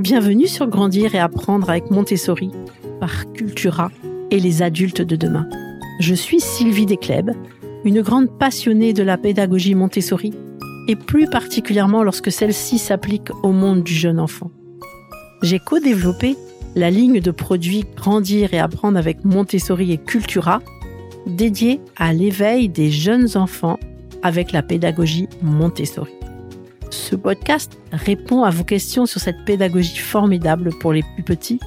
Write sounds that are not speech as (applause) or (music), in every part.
Bienvenue sur Grandir et apprendre avec Montessori par Cultura et les adultes de demain. Je suis Sylvie Descleb, une grande passionnée de la pédagogie Montessori et plus particulièrement lorsque celle-ci s'applique au monde du jeune enfant. J'ai co-développé la ligne de produits Grandir et apprendre avec Montessori et Cultura dédiée à l'éveil des jeunes enfants avec la pédagogie Montessori. Ce podcast répond à vos questions sur cette pédagogie formidable pour les plus petits,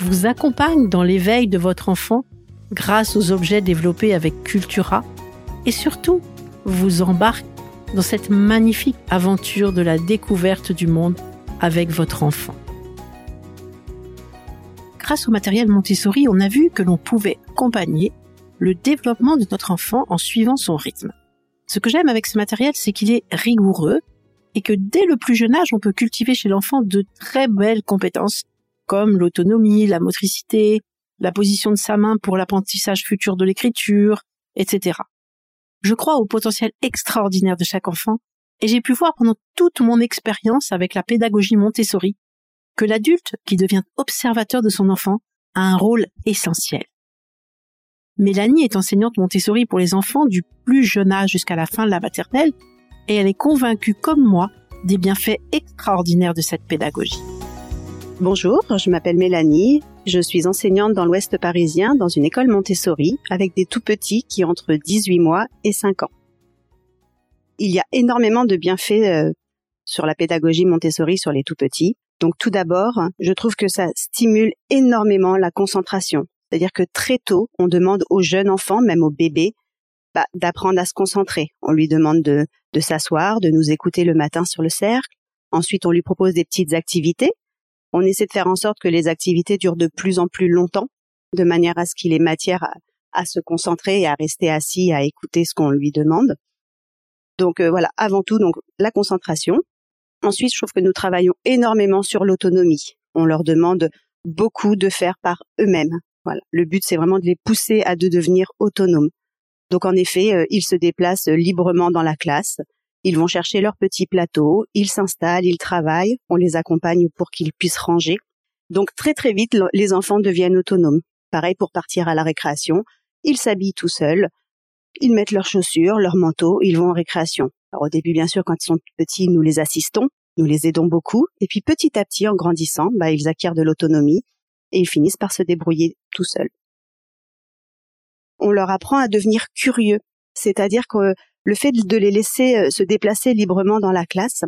vous accompagne dans l'éveil de votre enfant grâce aux objets développés avec Cultura et surtout vous embarque dans cette magnifique aventure de la découverte du monde avec votre enfant. Grâce au matériel Montessori, on a vu que l'on pouvait accompagner le développement de notre enfant en suivant son rythme. Ce que j'aime avec ce matériel, c'est qu'il est rigoureux, et que dès le plus jeune âge, on peut cultiver chez l'enfant de très belles compétences comme l'autonomie, la motricité, la position de sa main pour l'apprentissage futur de l'écriture, etc. Je crois au potentiel extraordinaire de chaque enfant et j'ai pu voir pendant toute mon expérience avec la pédagogie Montessori que l'adulte qui devient observateur de son enfant a un rôle essentiel. Mélanie est enseignante Montessori pour les enfants du plus jeune âge jusqu'à la fin de la maternelle et elle est convaincue comme moi des bienfaits extraordinaires de cette pédagogie. Bonjour, je m'appelle Mélanie, je suis enseignante dans l'ouest parisien dans une école Montessori avec des tout petits qui ont entre 18 mois et 5 ans. Il y a énormément de bienfaits euh, sur la pédagogie Montessori sur les tout petits. Donc tout d'abord, je trouve que ça stimule énormément la concentration. C'est-à-dire que très tôt, on demande aux jeunes enfants, même aux bébés, bah, d'apprendre à se concentrer. On lui demande de, s'asseoir, de nous écouter le matin sur le cercle. Ensuite, on lui propose des petites activités. On essaie de faire en sorte que les activités durent de plus en plus longtemps, de manière à ce qu'il ait matière à, se concentrer et à rester assis, à écouter ce qu'on lui demande. Donc euh, voilà, avant tout, la concentration. Ensuite, je trouve que nous travaillons énormément sur l'autonomie. On leur demande beaucoup de faire par eux-mêmes. Le but c'est vraiment de les pousser à de devenir autonomes. Donc en effet, euh, ils se déplacent librement dans la classe, ils vont chercher leur petit plateau, ils s'installent, ils travaillent, on les accompagne pour qu'ils puissent ranger. Donc très très vite, les enfants deviennent autonomes. Pareil pour partir à la récréation, ils s'habillent tout seuls, ils mettent leurs chaussures, leur manteau, ils vont en récréation. Alors au début, bien sûr, quand ils sont petits, nous les assistons, nous les aidons beaucoup, et puis petit à petit, en grandissant, bah, ils acquièrent de l'autonomie et ils finissent par se débrouiller tout seuls on leur apprend à devenir curieux. C'est-à-dire que le fait de les laisser euh, se déplacer librement dans la classe,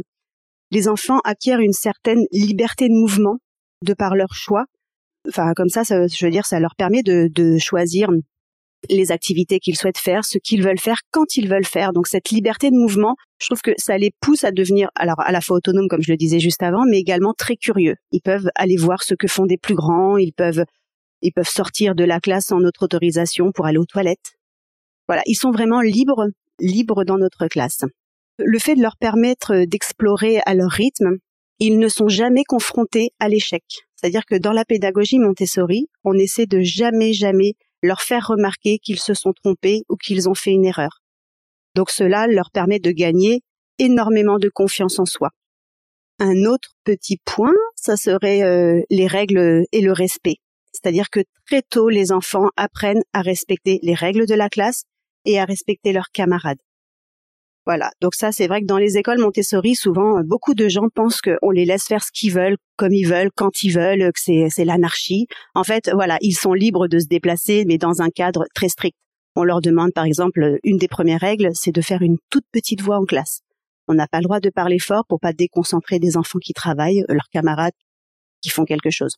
les enfants acquièrent une certaine liberté de mouvement de par leur choix. Enfin, comme ça, je veux dire, ça leur permet de, de choisir les activités qu'ils souhaitent faire, ce qu'ils veulent faire, quand ils veulent faire. Donc cette liberté de mouvement, je trouve que ça les pousse à devenir, alors à la fois autonomes, comme je le disais juste avant, mais également très curieux. Ils peuvent aller voir ce que font des plus grands, ils peuvent ils peuvent sortir de la classe sans notre autorisation pour aller aux toilettes. Voilà, ils sont vraiment libres, libres dans notre classe. Le fait de leur permettre d'explorer à leur rythme, ils ne sont jamais confrontés à l'échec. C'est-à-dire que dans la pédagogie Montessori, on essaie de jamais, jamais leur faire remarquer qu'ils se sont trompés ou qu'ils ont fait une erreur. Donc cela leur permet de gagner énormément de confiance en soi. Un autre petit point, ça serait euh, les règles et le respect. C'est-à-dire que très tôt, les enfants apprennent à respecter les règles de la classe et à respecter leurs camarades. Voilà. Donc ça, c'est vrai que dans les écoles Montessori, souvent, beaucoup de gens pensent qu'on les laisse faire ce qu'ils veulent, comme ils veulent, quand ils veulent, que c'est, c'est l'anarchie. En fait, voilà, ils sont libres de se déplacer, mais dans un cadre très strict. On leur demande, par exemple, une des premières règles, c'est de faire une toute petite voix en classe. On n'a pas le droit de parler fort pour pas déconcentrer des enfants qui travaillent, leurs camarades qui font quelque chose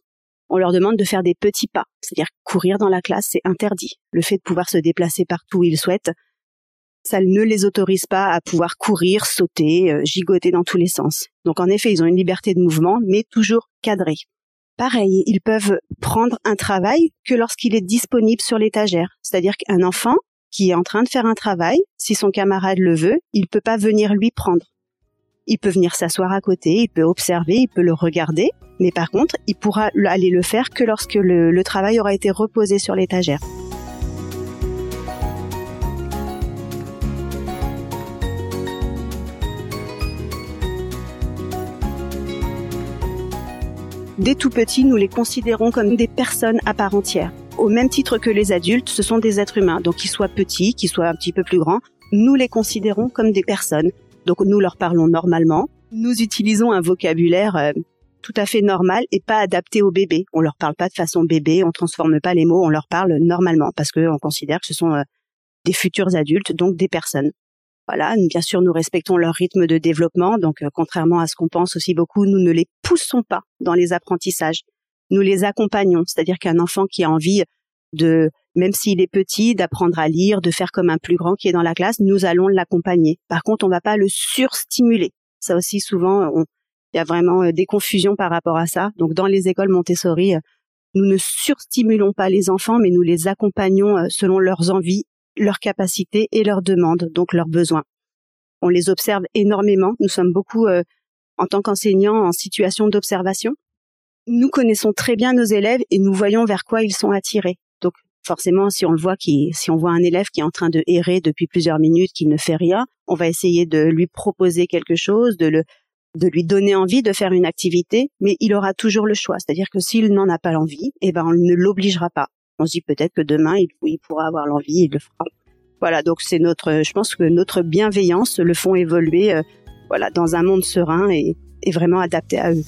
on leur demande de faire des petits pas, c'est-à-dire courir dans la classe, c'est interdit. Le fait de pouvoir se déplacer partout où ils souhaitent, ça ne les autorise pas à pouvoir courir, sauter, euh, gigoter dans tous les sens. Donc en effet, ils ont une liberté de mouvement, mais toujours cadrée. Pareil, ils peuvent prendre un travail que lorsqu'il est disponible sur l'étagère. C'est-à-dire qu'un enfant qui est en train de faire un travail, si son camarade le veut, il peut pas venir lui prendre. Il peut venir s'asseoir à côté, il peut observer, il peut le regarder, mais par contre, il pourra aller le faire que lorsque le, travail aura été reposé sur l'étagère. dès tout petits, nous les considérons comme des personnes à part entière. Au même titre que les adultes, ce sont des êtres humains. Donc qu'ils soient petits, qu'ils soient un petit peu plus grands, nous les considérons comme des personnes. Donc nous leur parlons normalement. Nous utilisons un vocabulaire euh, tout à fait normal et pas adapté aux bébés. On leur parle pas de façon bébé, on transforme pas les mots, on leur parle normalement parce qu'on considère que ce sont euh, des futurs adultes, donc des personnes. Voilà, bien sûr, nous respectons leur rythme de développement, donc euh, contrairement à ce qu'on pense aussi beaucoup, nous ne les poussons pas dans les apprentissages. Nous les accompagnons, c'est-à-dire qu'un enfant qui a envie de, même s'il est petit, d'apprendre à lire, de faire comme un plus grand qui est dans la classe, nous allons l'accompagner. Par contre, on va pas le surstimuler. Ça aussi, souvent, il y a vraiment euh, des confusions par rapport à ça. Donc, dans les écoles Montessori, euh, nous ne surstimulons pas les enfants, mais nous les accompagnons selon leurs envies leurs capacités et leurs demandes, donc leurs besoins. On les observe énormément. Nous sommes beaucoup, euh, en tant qu'enseignants, en situation d'observation. Nous connaissons très bien nos élèves et nous voyons vers quoi ils sont attirés. Forcément, si on le voit, qui, si on voit un élève qui est en train de errer depuis plusieurs minutes, qui ne fait rien, on va essayer de lui proposer quelque chose, de le, de lui donner envie de faire une activité, mais il aura toujours le choix. C'est-à-dire que s'il n'en a pas l'envie, eh ben, on ne l'obligera pas on se dit peut-être que demain il, pourra avoir l'envie, il le fera. Voilà, donc c'est notre, je pense que notre bienveillance le font évoluer, euh, voilà, dans un monde serein et, et vraiment adapté à eux.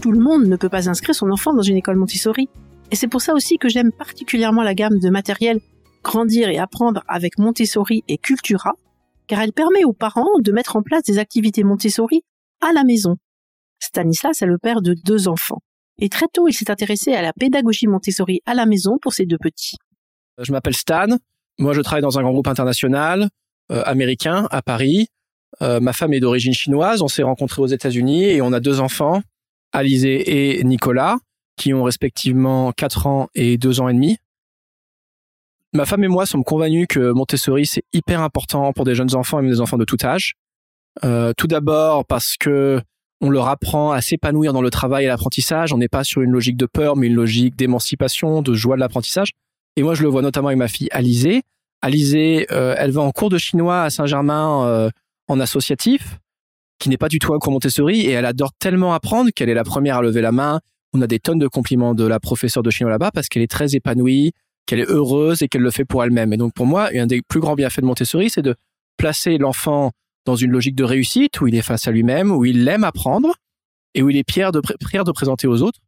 Tout le monde ne peut pas inscrire son enfant dans une école Montessori. Et c'est pour ça aussi que j'aime particulièrement la gamme de matériel Grandir et apprendre avec Montessori et Cultura, car elle permet aux parents de mettre en place des activités Montessori à la maison. Stanislas est le père de deux enfants. Et très tôt, il s'est intéressé à la pédagogie Montessori à la maison pour ses deux petits. Je m'appelle Stan. Moi, je travaille dans un grand groupe international euh, américain à Paris. Euh, ma femme est d'origine chinoise. On s'est rencontrés aux États-Unis et on a deux enfants, Alizé et Nicolas, qui ont respectivement 4 ans et 2 ans et demi. Ma femme et moi sommes convaincus que Montessori, c'est hyper important pour des jeunes enfants et même des enfants de tout âge. Euh, tout d'abord parce que on leur apprend à s'épanouir dans le travail et l'apprentissage. On n'est pas sur une logique de peur, mais une logique d'émancipation, de joie de l'apprentissage. Et moi, je le vois notamment avec ma fille Alizée. Alizée, euh, elle va en cours de chinois à Saint-Germain euh, en associatif, qui n'est pas du tout un cours Montessori, et elle adore tellement apprendre qu'elle est la première à lever la main. On a des tonnes de compliments de la professeure de chinois là-bas parce qu'elle est très épanouie, qu'elle est heureuse et qu'elle le fait pour elle-même. Et donc pour moi, un des plus grands bienfaits de Montessori, c'est de placer l'enfant dans une logique de réussite où il est face à lui-même, où il aime apprendre et où il est fier de, de présenter aux autres.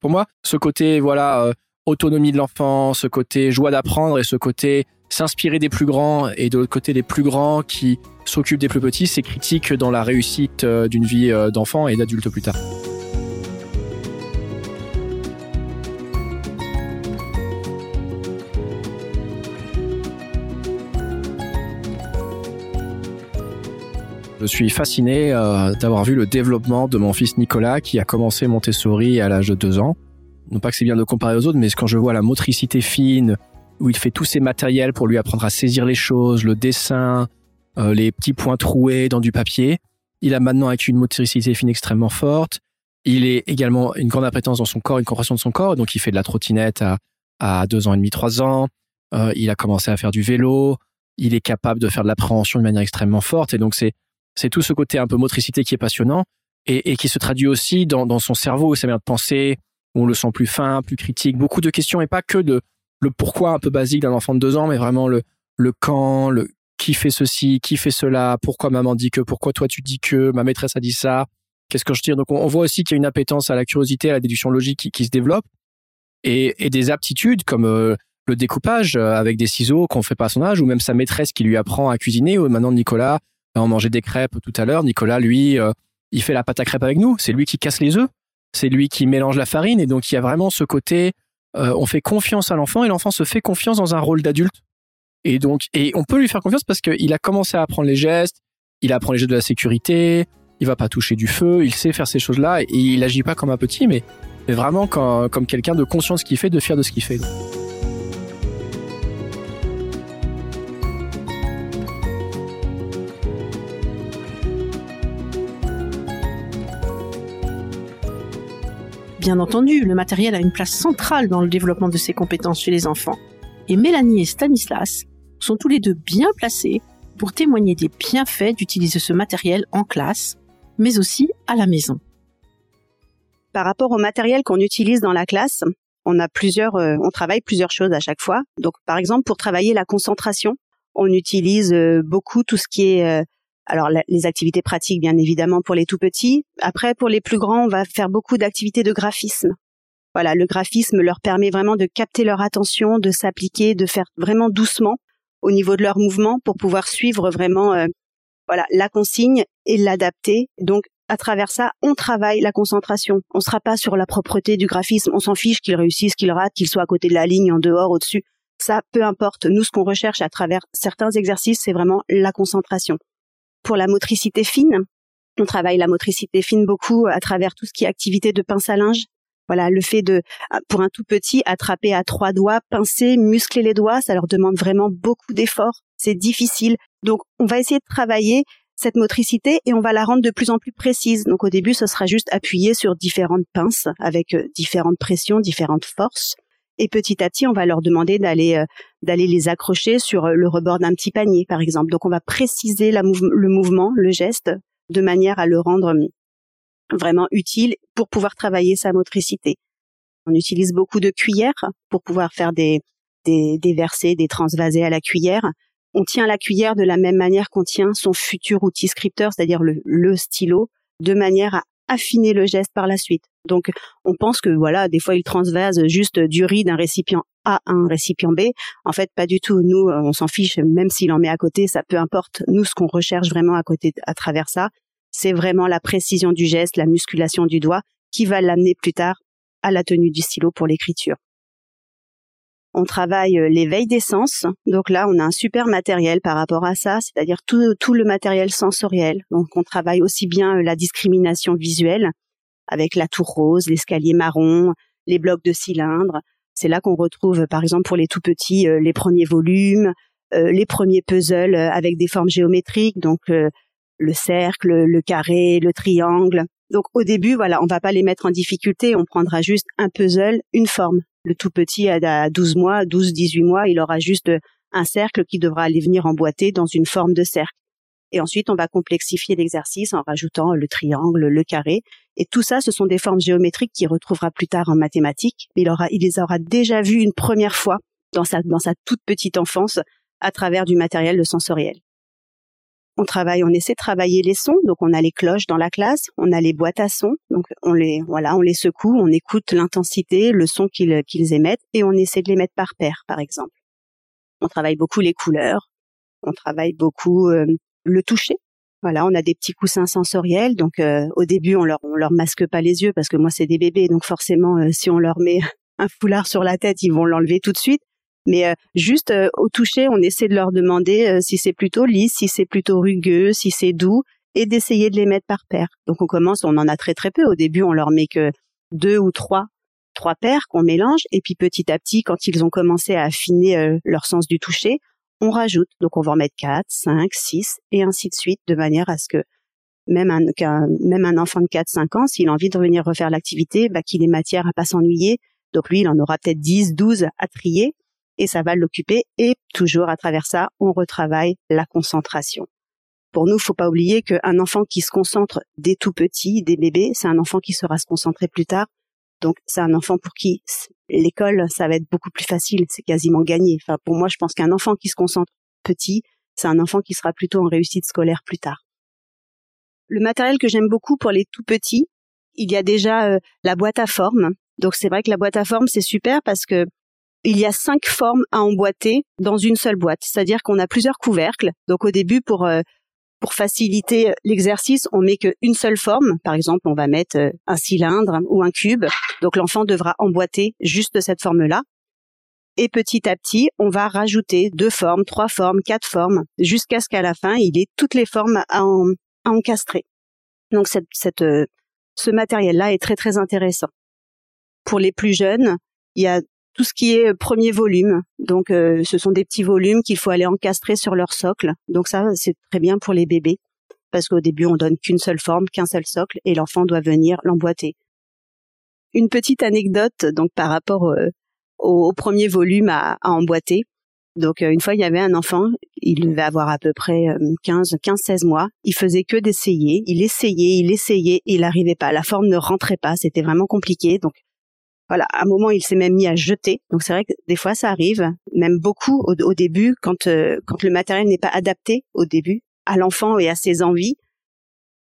Pour moi, ce côté voilà euh, autonomie de l'enfant, ce côté joie d'apprendre et ce côté s'inspirer des plus grands et de l'autre côté des plus grands qui s'occupent des plus petits, c'est critique dans la réussite euh, d'une vie euh, d'enfant et d'adulte plus tard. Je suis fasciné euh, d'avoir vu le développement de mon fils Nicolas qui a commencé Montessori à l'âge de deux ans. Non pas que c'est bien de comparer aux autres, mais quand je vois la motricité fine, où il fait tous ses matériels pour lui apprendre à saisir les choses, le dessin, euh, les petits points troués dans du papier, il a maintenant avec une motricité fine extrêmement forte. Il est également une grande appétence dans son corps, une compréhension de son corps, donc il fait de la trottinette à, à ans et demi, trois ans. Euh, il a commencé à faire du vélo. Il est capable de faire de l'appréhension de manière extrêmement forte, et donc c'est c'est tout ce côté un peu motricité qui est passionnant et, qui se traduit aussi dans, son cerveau, sa manière de penser, où on le sent plus fin, plus critique. Beaucoup de questions et pas que de le pourquoi un peu basique d'un enfant de deux ans, mais vraiment le, quand, le qui fait ceci, qui fait cela, pourquoi maman dit que, pourquoi toi tu dis que, ma maîtresse a dit ça, qu'est-ce que je tire. Donc on, voit aussi qu'il y a une appétence à la curiosité, à la déduction logique qui, se développe et, des aptitudes comme euh, le découpage euh, avec des ciseaux qu'on fait pas à son âge ou même sa maîtresse qui lui apprend à cuisiner ou maintenant Nicolas on mangeait des crêpes tout à l'heure. Nicolas, lui, euh, il fait la pâte à crêpes avec nous. C'est lui qui casse les œufs. C'est lui qui mélange la farine. Et donc, il y a vraiment ce côté, euh, on fait confiance à l'enfant et l'enfant se fait confiance dans un rôle d'adulte. Et donc, et on peut lui faire confiance parce qu'il a commencé à apprendre les gestes, il apprend les gestes de la sécurité, il va pas toucher du feu, il sait faire ces choses-là et il agit pas comme un petit, mais, mais vraiment comme, comme quelqu'un de conscient de ce qu'il fait, de fier de ce qu'il fait. Bien entendu, le matériel a une place centrale dans le développement de ses compétences chez les enfants. Et Mélanie et Stanislas sont tous les deux bien placés pour témoigner des bienfaits d'utiliser ce matériel en classe, mais aussi à la maison. Par rapport au matériel qu'on utilise dans la classe, on a plusieurs, euh, on travaille plusieurs choses à chaque fois. Donc, par exemple, pour travailler la concentration, on utilise euh, beaucoup tout ce qui est, euh, alors les activités pratiques, bien évidemment, pour les tout petits. Après, pour les plus grands, on va faire beaucoup d'activités de graphisme. Voilà, le graphisme leur permet vraiment de capter leur attention, de s'appliquer, de faire vraiment doucement au niveau de leur mouvement pour pouvoir suivre vraiment, voilà, la consigne et l'adapter. Donc, à travers ça, on travaille la concentration. On sera pas sur la propreté du graphisme. On s'en fiche qu'il réussisse, qu'il rate, qu'il soit à côté de la ligne, en dehors, au-dessus. Ça, peu importe. Nous, ce qu'on recherche à travers certains exercices, c'est vraiment la concentration. Pour la motricité fine, on travaille la motricité fine beaucoup à travers tout ce qui est activité de pince à linge. Voilà, le fait de, pour un tout petit, attraper à trois doigts, pincer, muscler les doigts, ça leur demande vraiment beaucoup d'efforts. C'est difficile. Donc, on va essayer de travailler cette motricité et on va la rendre de plus en plus précise. Donc au début, ce sera juste appuyer sur différentes pinces avec euh, différentes pressions, différentes forces. Et petit à petit, on va leur demander d'aller euh, d'aller les accrocher sur euh, le rebord d'un petit panier, par exemple. Donc on va préciser le mouvement, le geste, de manière à le rendre hum, vraiment utile pour pouvoir travailler sa motricité. On utilise beaucoup de cuillères pour pouvoir faire des, des, des versets, des transvasés à la cuillère on tient la cuillère de la même manière qu'on tient son futur outil scripteur, c'est-à-dire le, stylo, de manière à affiner le geste par la suite. Donc, on pense que voilà, des fois, il transvase juste du riz d'un récipient A à un récipient B. En fait, pas du tout. Nous, on s'en fiche, même s'il en met à côté, ça peu importe. Nous, ce qu'on recherche vraiment à côté, à travers ça, c'est vraiment la précision du geste, la musculation du doigt, qui va l'amener plus tard à la tenue du stylo pour l'écriture. On travaille euh, l'éveil des sens. Donc là, on a un super matériel par rapport à ça, c'est-à-dire tout, tout le matériel sensoriel. Donc on travaille aussi bien euh, la discrimination visuelle avec la tour rose, l'escalier marron, les blocs de cylindres. C'est là qu'on retrouve, par exemple, pour les tout petits, euh, les premiers volumes, les premiers puzzles avec des formes géométriques, donc le cercle, le carré, le triangle. Donc au début, voilà, on va pas les mettre en difficulté, on prendra juste un puzzle, une forme. Le tout petit à 12 mois, 12, 18 mois, il aura juste un cercle qui devra aller venir emboîter dans une forme de cercle. Et ensuite, on va complexifier l'exercice en rajoutant le triangle, le carré. Et tout ça, ce sont des formes géométriques qu'il retrouvera plus tard en mathématiques. Il, aura, il les aura déjà vues une première fois dans sa, dans sa toute petite enfance à travers du matériel de sensoriel on travaille, on essaie de travailler les sons. Donc on a les cloches dans la classe, on a les boîtes à sons. Donc on les, voilà, on les secoue, on écoute l'intensité, le son qu'ils émettent et on essaie de les mettre par paire, par exemple. On travaille beaucoup les couleurs, on travaille beaucoup euh, le toucher. Voilà, on a des petits coussins sensoriels. Donc euh, au début, on leur on leur masque pas les yeux parce que moi c'est des bébés, donc forcément euh, si on leur met (laughs) un foulard sur la tête, ils vont l'enlever tout de suite. Mais euh, juste euh, au toucher, on essaie de leur demander euh, si c'est plutôt lisse, si c'est plutôt rugueux, si c'est doux, et d'essayer de les mettre par paire. Donc on commence, on en a très très peu. Au début, on leur met que deux ou trois, trois paires qu'on mélange, et puis petit à petit, quand ils ont commencé à affiner leur sens du toucher, on rajoute. Donc on va en mettre quatre, cinq, six, et ainsi de suite, de manière à ce que même un, même un enfant de 4-5 ans, s'il a envie de revenir refaire l'activité, bah, qu'il ait matière à pas s'ennuyer. Donc lui, il en aura peut-être 10, 12 à trier et ça va l'occuper. Et toujours à travers ça, on retravaille la concentration. Pour nous, faut pas oublier qu'un enfant qui se concentre dès tout petit, des bébés, c'est un enfant qui sera se concentrer plus tard. Donc, c'est un enfant pour qui l'école, ça va être beaucoup plus facile, c'est quasiment gagné. Enfin, pour moi, je pense qu'un enfant qui se concentre petit, c'est un enfant qui sera plutôt en réussite scolaire plus tard. Le matériel que j'aime beaucoup pour les tout petits, il y a déjà euh, la boîte à forme. Donc, c'est vrai que la boîte à forme, c'est super parce que il y a cinq formes à emboîter dans une seule boîte. C'est-à-dire qu'on a plusieurs couvercles. Donc au début, pour euh, pour faciliter l'exercice, on met qu'une seule forme. Par exemple, on va mettre euh, un cylindre ou un cube. Donc l'enfant devra emboîter juste cette forme-là. Et petit à petit, on va rajouter deux formes, trois formes, quatre formes, jusqu'à ce qu'à la fin, il ait toutes les formes à, encastrer. Donc cette, cette, euh, ce matériel-là est très très intéressant. Pour les plus jeunes, il y a tout ce qui est euh, premier volume. Donc, euh, ce sont des petits volumes qu'il faut aller encastrer sur leur socle. Donc ça, c'est très bien pour les bébés parce qu'au début, on donne qu'une seule forme, qu'un seul socle, et l'enfant doit venir l'emboîter. Une petite anecdote donc par rapport euh, au, premier volume à, emboîter. Donc une fois, il y avait un enfant, il devait avoir à peu près 15, 15, 16 mois. Il faisait que d'essayer. Il essayait, il essayait, il n'arrivait pas. La forme ne rentrait pas. C'était vraiment compliqué. Voilà, à un moment, il s'est même mis à jeter. Donc c'est vrai que des fois, ça arrive, même beaucoup au, début, quand quand le matériel n'est pas adapté au début à l'enfant et à ses envies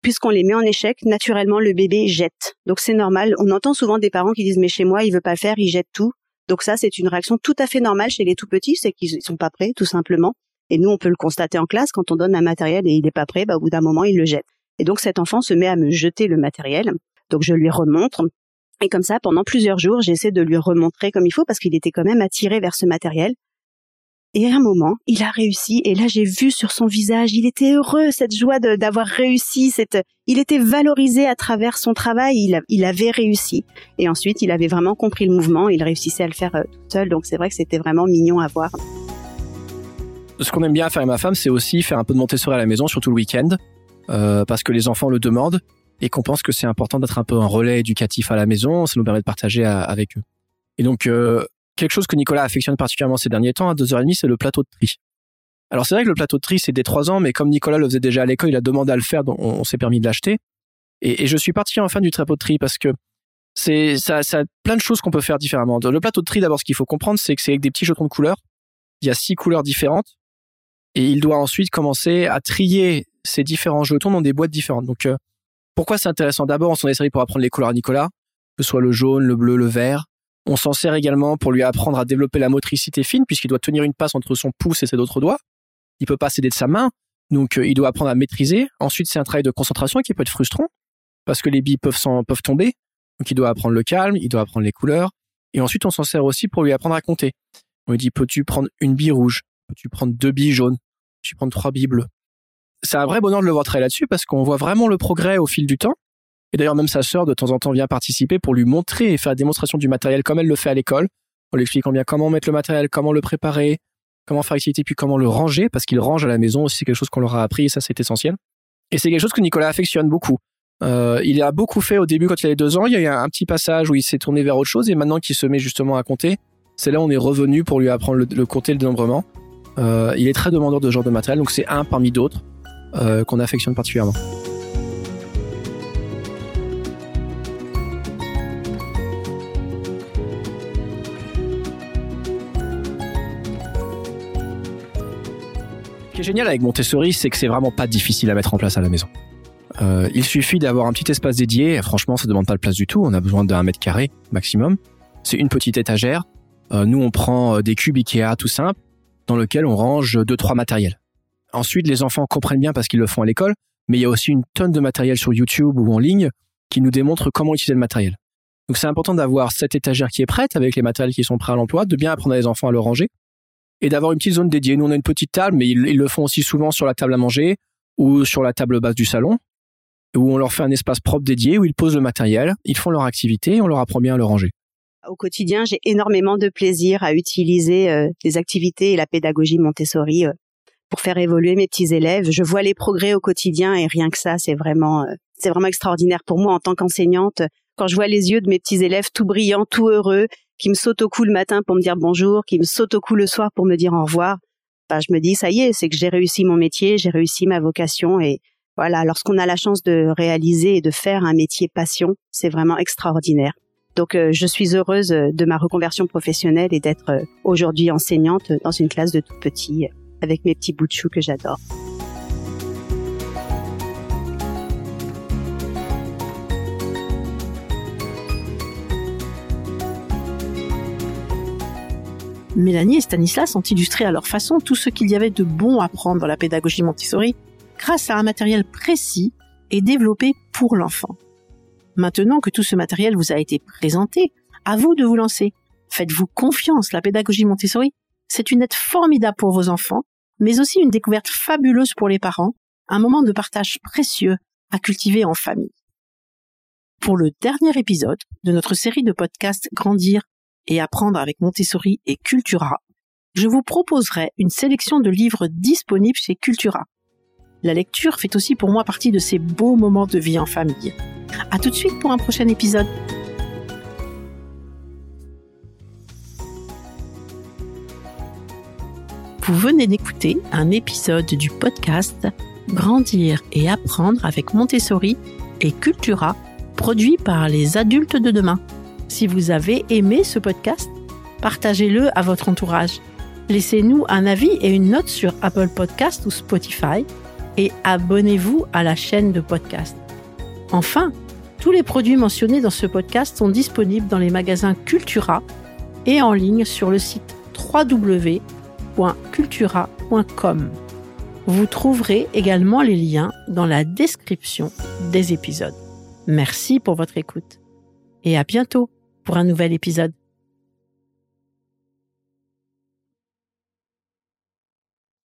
puisqu'on les met en échec, naturellement le bébé jette. Donc c'est normal. On entend souvent des parents qui disent mais chez moi il veut pas faire, il jette tout. Donc ça c'est une réaction tout à fait normale chez les tout petits, c'est qu'ils sont pas prêts tout simplement. Et nous on peut le constater en classe quand on donne un matériel et il n'est pas prêt, bah, au bout d'un moment il le jette. Et donc cet enfant se met à me jeter le matériel. Donc je lui remontre. Et comme ça, pendant plusieurs jours, j'essaie de lui remontrer comme il faut parce qu'il était quand même attiré vers ce matériel. Et à un moment, il a réussi. Et là, j'ai vu sur son visage, il était heureux, cette joie d'avoir réussi. Il était valorisé à travers son travail. Il, il, avait réussi. Et ensuite, il avait vraiment compris le mouvement. Il réussissait à le faire euh, tout seul. Donc c'est vrai que c'était vraiment mignon à voir. Ce qu'on aime bien faire avec ma femme, c'est aussi faire un peu de Montessori à la maison, surtout le week-end, euh, parce que les enfants le demandent et qu'on pense que c'est important d'être un peu un relais éducatif à la maison. Ça nous permet de partager avec eux. Et donc, euh, quelque chose que Nicolas affectionne particulièrement ces derniers temps, à 2h30, c'est le plateau de tri. Alors c'est vrai que le plateau de tri, c'est des 3 ans, mais comme Nicolas le faisait déjà à l'école, il a demandé à le faire, donc on, s'est permis de l'acheter. Et, je suis particulièrement fan du plateau de tri parce que c'est ça, ça a plein de choses qu'on peut faire différemment. Le plateau de tri, d'abord, ce qu'il faut comprendre, c'est que c'est avec des petits jetons de couleurs. Il y a six couleurs différentes. Et il doit ensuite commencer à trier ces différents jetons dans des boîtes différentes. Donc, euh, pourquoi c'est intéressant? D'abord, on s'en est servi pour apprendre les couleurs à Nicolas, que ce soit le jaune, le bleu, le vert. On s'en sert également pour lui apprendre à développer la motricité fine, puisqu'il doit tenir une passe entre son pouce et ses autres doigts. Il peut pas céder de sa main, donc euh, il doit apprendre à maîtriser. Ensuite, c'est un travail de concentration qui peut être frustrant, parce que les billes peuvent, peuvent tomber. Donc il doit apprendre le calme, il doit apprendre les couleurs. Et ensuite, on s'en sert aussi pour lui apprendre à compter. On lui dit, peux-tu prendre une bille rouge? Peux-tu prendre deux billes jaunes? Peux-tu prendre trois billes bleues? C'est un vrai bonheur de le voir travailler là-dessus, parce qu'on voit vraiment le progrès au fil du temps. Et d'ailleurs, même sa sœur, de temps en temps, vient participer pour lui montrer et faire la démonstration du matériel comme elle le fait à l'école, en lui expliquant bien comment mettre le matériel, comment le préparer, comment faire l'activité, puis comment le ranger, parce qu'il range à la maison aussi, c'est quelque chose qu'on leur a appris, et ça, c'est essentiel. Et c'est quelque chose que Nicolas affectionne beaucoup. Euh, il a beaucoup fait au début quand il avait deux ans. Il y a eu un, petit passage où il s'est tourné vers autre chose, et maintenant qu'il se met justement à compter, c'est là où on est revenu pour lui apprendre le, compter, le dénombrement. Euh, il est très demandeur de ce genre de matériel, donc c'est un parmi d'autres euh, qu'on affectionne particulièrement. Ce qui est génial avec Montessori, c'est que c'est vraiment pas difficile à mettre en place à la maison. Euh, il suffit d'avoir un petit espace dédié. Franchement, ça demande pas de place du tout. On a besoin d'un mètre carré maximum. C'est une petite étagère. Euh, nous, on prend euh, des cubes Ikea tout simples dans lesquels on range deux trois matériels. Ensuite, les enfants comprennent bien parce qu'ils le font à l'école, mais il y a aussi une tonne de matériel sur YouTube ou en ligne qui nous démontre comment utiliser le matériel. Donc c'est important d'avoir cette étagère qui est prête avec les matériels qui sont prêts à l'emploi, de bien apprendre à les enfants à le ranger et d'avoir une petite zone dédiée. Nous, on a une petite table, mais ils, le font aussi souvent sur la table à manger ou sur la table basse du salon, où on leur fait un espace propre dédié, où ils posent le matériel, ils font leur activité et on leur apprend bien à le ranger. Au quotidien, j'ai énormément de plaisir à utiliser euh, les activités et la pédagogie Montessori euh, pour faire évoluer mes petits élèves. Je vois les progrès au quotidien et rien que ça, c'est vraiment, euh, c'est vraiment extraordinaire pour moi en tant qu'enseignante. Quand je vois les yeux de mes petits élèves tout brillants, tout heureux, qui me saute au cou le matin pour me dire bonjour, qui me saute au cou le soir pour me dire au revoir, bah, je me dis ça y est, c'est que j'ai réussi mon métier, j'ai réussi ma vocation et voilà, lorsqu'on a la chance de réaliser et de faire un métier passion, c'est vraiment extraordinaire. Donc euh, je suis heureuse de ma reconversion professionnelle et d'être euh, aujourd'hui enseignante dans une classe de tout petits avec mes petits bouts de chou que j'adore. Mélanie et Stanislas ont illustré à leur façon tout ce qu'il y avait de bon à prendre dans la pédagogie Montessori grâce à un matériel précis et développé pour l'enfant. Maintenant que tout ce matériel vous a été présenté, à vous de vous lancer. Faites-vous confiance, la pédagogie Montessori, c'est une aide formidable pour vos enfants, mais aussi une découverte fabuleuse pour les parents, un moment de partage précieux à cultiver en famille. Pour le dernier épisode de notre série de podcasts Grandir et apprendre avec Montessori et Cultura, je vous proposerai une sélection de livres disponibles chez Cultura. La lecture fait aussi pour moi partie de ces beaux moments de vie en famille. À tout de suite pour un prochain épisode. Vous venez d'écouter un épisode du podcast Grandir et apprendre avec Montessori et Cultura, produit par les adultes de demain. Si vous avez aimé ce podcast, partagez-le à votre entourage. Laissez-nous un avis et une note sur Apple Podcast ou Spotify et abonnez-vous à la chaîne de podcast. Enfin, tous les produits mentionnés dans ce podcast sont disponibles dans les magasins Cultura et en ligne sur le site Vous trouverez également les liens dans la description des épisodes. Merci pour votre écoute et à bientôt pour un nouvel épisode.